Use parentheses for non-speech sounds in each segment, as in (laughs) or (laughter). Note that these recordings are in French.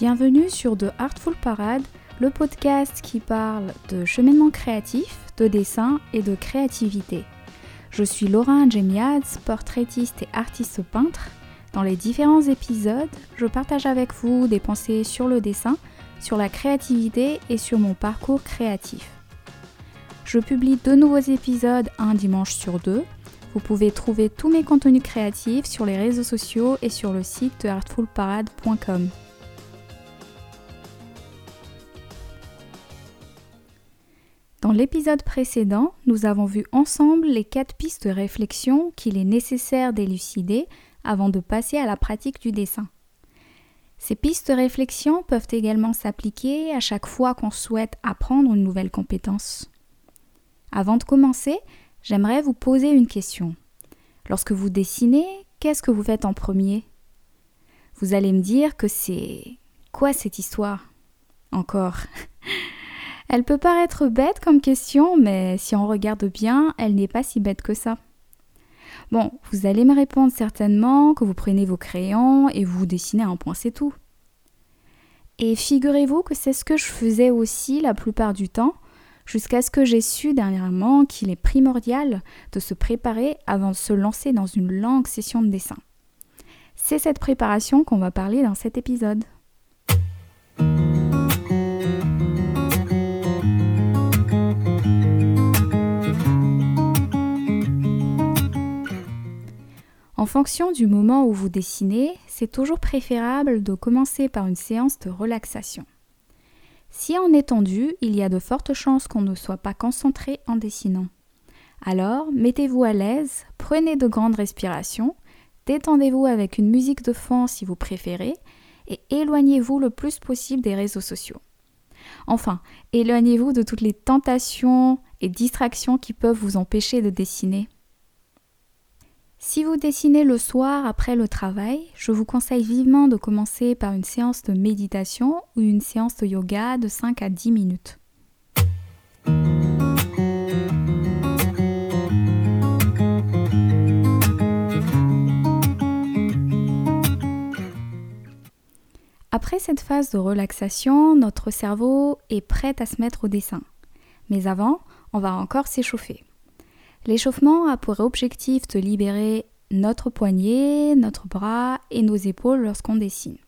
Bienvenue sur The Artful Parade, le podcast qui parle de cheminement créatif, de dessin et de créativité. Je suis Laura Jemiaz, portraitiste et artiste peintre. Dans les différents épisodes, je partage avec vous des pensées sur le dessin, sur la créativité et sur mon parcours créatif. Je publie deux nouveaux épisodes un dimanche sur deux. Vous pouvez trouver tous mes contenus créatifs sur les réseaux sociaux et sur le site de artfulparade.com. Dans l'épisode précédent, nous avons vu ensemble les quatre pistes de réflexion qu'il est nécessaire d'élucider avant de passer à la pratique du dessin. Ces pistes de réflexion peuvent également s'appliquer à chaque fois qu'on souhaite apprendre une nouvelle compétence. Avant de commencer, j'aimerais vous poser une question. Lorsque vous dessinez, qu'est-ce que vous faites en premier? Vous allez me dire que c'est quoi cette histoire? Encore (laughs) Elle peut paraître bête comme question, mais si on regarde bien, elle n'est pas si bête que ça. Bon, vous allez me répondre certainement que vous prenez vos crayons et vous dessinez un point, c'est tout. Et figurez-vous que c'est ce que je faisais aussi la plupart du temps, jusqu'à ce que j'ai su dernièrement qu'il est primordial de se préparer avant de se lancer dans une longue session de dessin. C'est cette préparation qu'on va parler dans cet épisode. Fonction du moment où vous dessinez, c'est toujours préférable de commencer par une séance de relaxation. Si on est tendu, il y a de fortes chances qu'on ne soit pas concentré en dessinant. Alors, mettez-vous à l'aise, prenez de grandes respirations, détendez-vous avec une musique de fond si vous préférez, et éloignez-vous le plus possible des réseaux sociaux. Enfin, éloignez-vous de toutes les tentations et distractions qui peuvent vous empêcher de dessiner. Si vous dessinez le soir après le travail, je vous conseille vivement de commencer par une séance de méditation ou une séance de yoga de 5 à 10 minutes. Après cette phase de relaxation, notre cerveau est prêt à se mettre au dessin. Mais avant, on va encore s'échauffer. L'échauffement a pour objectif de libérer notre poignet, notre bras et nos épaules lorsqu'on dessine.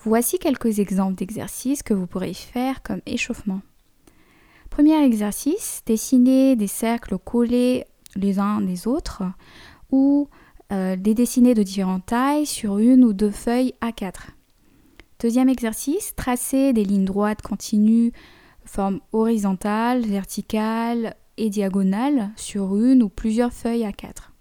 Voici quelques exemples d'exercices que vous pourrez faire comme échauffement. Premier exercice, dessiner des cercles collés les uns des autres ou euh, des dessinés de différentes tailles sur une ou deux feuilles A4. Deuxième exercice, tracer des lignes droites continues, forme horizontale, verticale et diagonale sur une ou plusieurs feuilles à 4.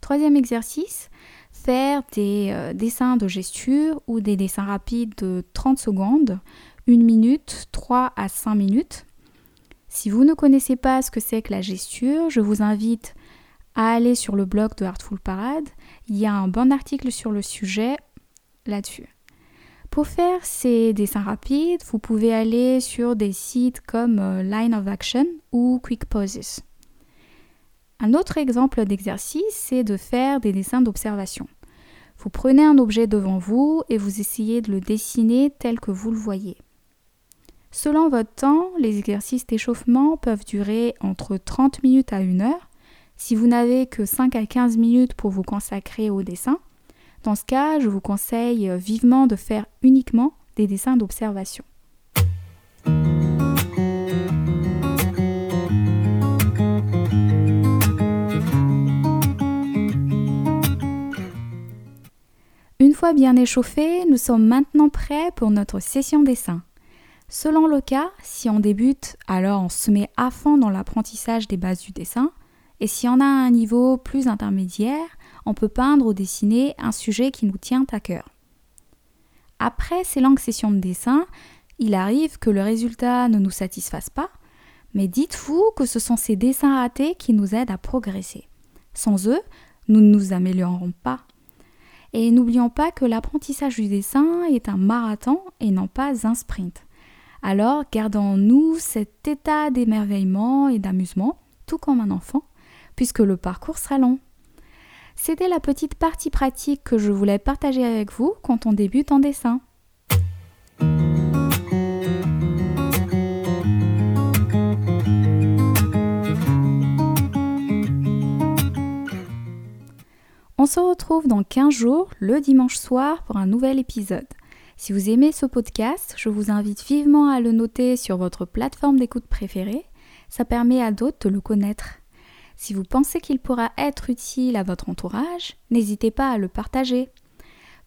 Troisième exercice, faire des euh, dessins de gesture ou des dessins rapides de 30 secondes, 1 minute, 3 à 5 minutes. Si vous ne connaissez pas ce que c'est que la gesture, je vous invite à aller sur le blog de Artful Parade. Il y a un bon article sur le sujet là-dessus. Pour faire ces dessins rapides, vous pouvez aller sur des sites comme euh, Line of Action ou Quick Poses. Un autre exemple d'exercice, c'est de faire des dessins d'observation. Vous prenez un objet devant vous et vous essayez de le dessiner tel que vous le voyez. Selon votre temps, les exercices d'échauffement peuvent durer entre 30 minutes à 1 heure. Si vous n'avez que 5 à 15 minutes pour vous consacrer au dessin, dans ce cas, je vous conseille vivement de faire uniquement des dessins d'observation. Une fois bien échauffé, nous sommes maintenant prêts pour notre session dessin. Selon le cas, si on débute, alors on se met à fond dans l'apprentissage des bases du dessin, et si on a un niveau plus intermédiaire, on peut peindre ou dessiner un sujet qui nous tient à cœur. Après ces longues sessions de dessin, il arrive que le résultat ne nous satisfasse pas, mais dites-vous que ce sont ces dessins ratés qui nous aident à progresser. Sans eux, nous ne nous améliorerons pas. Et n'oublions pas que l'apprentissage du dessin est un marathon et non pas un sprint. Alors gardons en nous cet état d'émerveillement et d'amusement, tout comme un enfant, puisque le parcours sera long. C'était la petite partie pratique que je voulais partager avec vous quand on débute en dessin. On se retrouve dans 15 jours, le dimanche soir, pour un nouvel épisode. Si vous aimez ce podcast, je vous invite vivement à le noter sur votre plateforme d'écoute préférée. Ça permet à d'autres de le connaître. Si vous pensez qu'il pourra être utile à votre entourage, n'hésitez pas à le partager.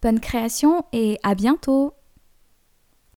Bonne création et à bientôt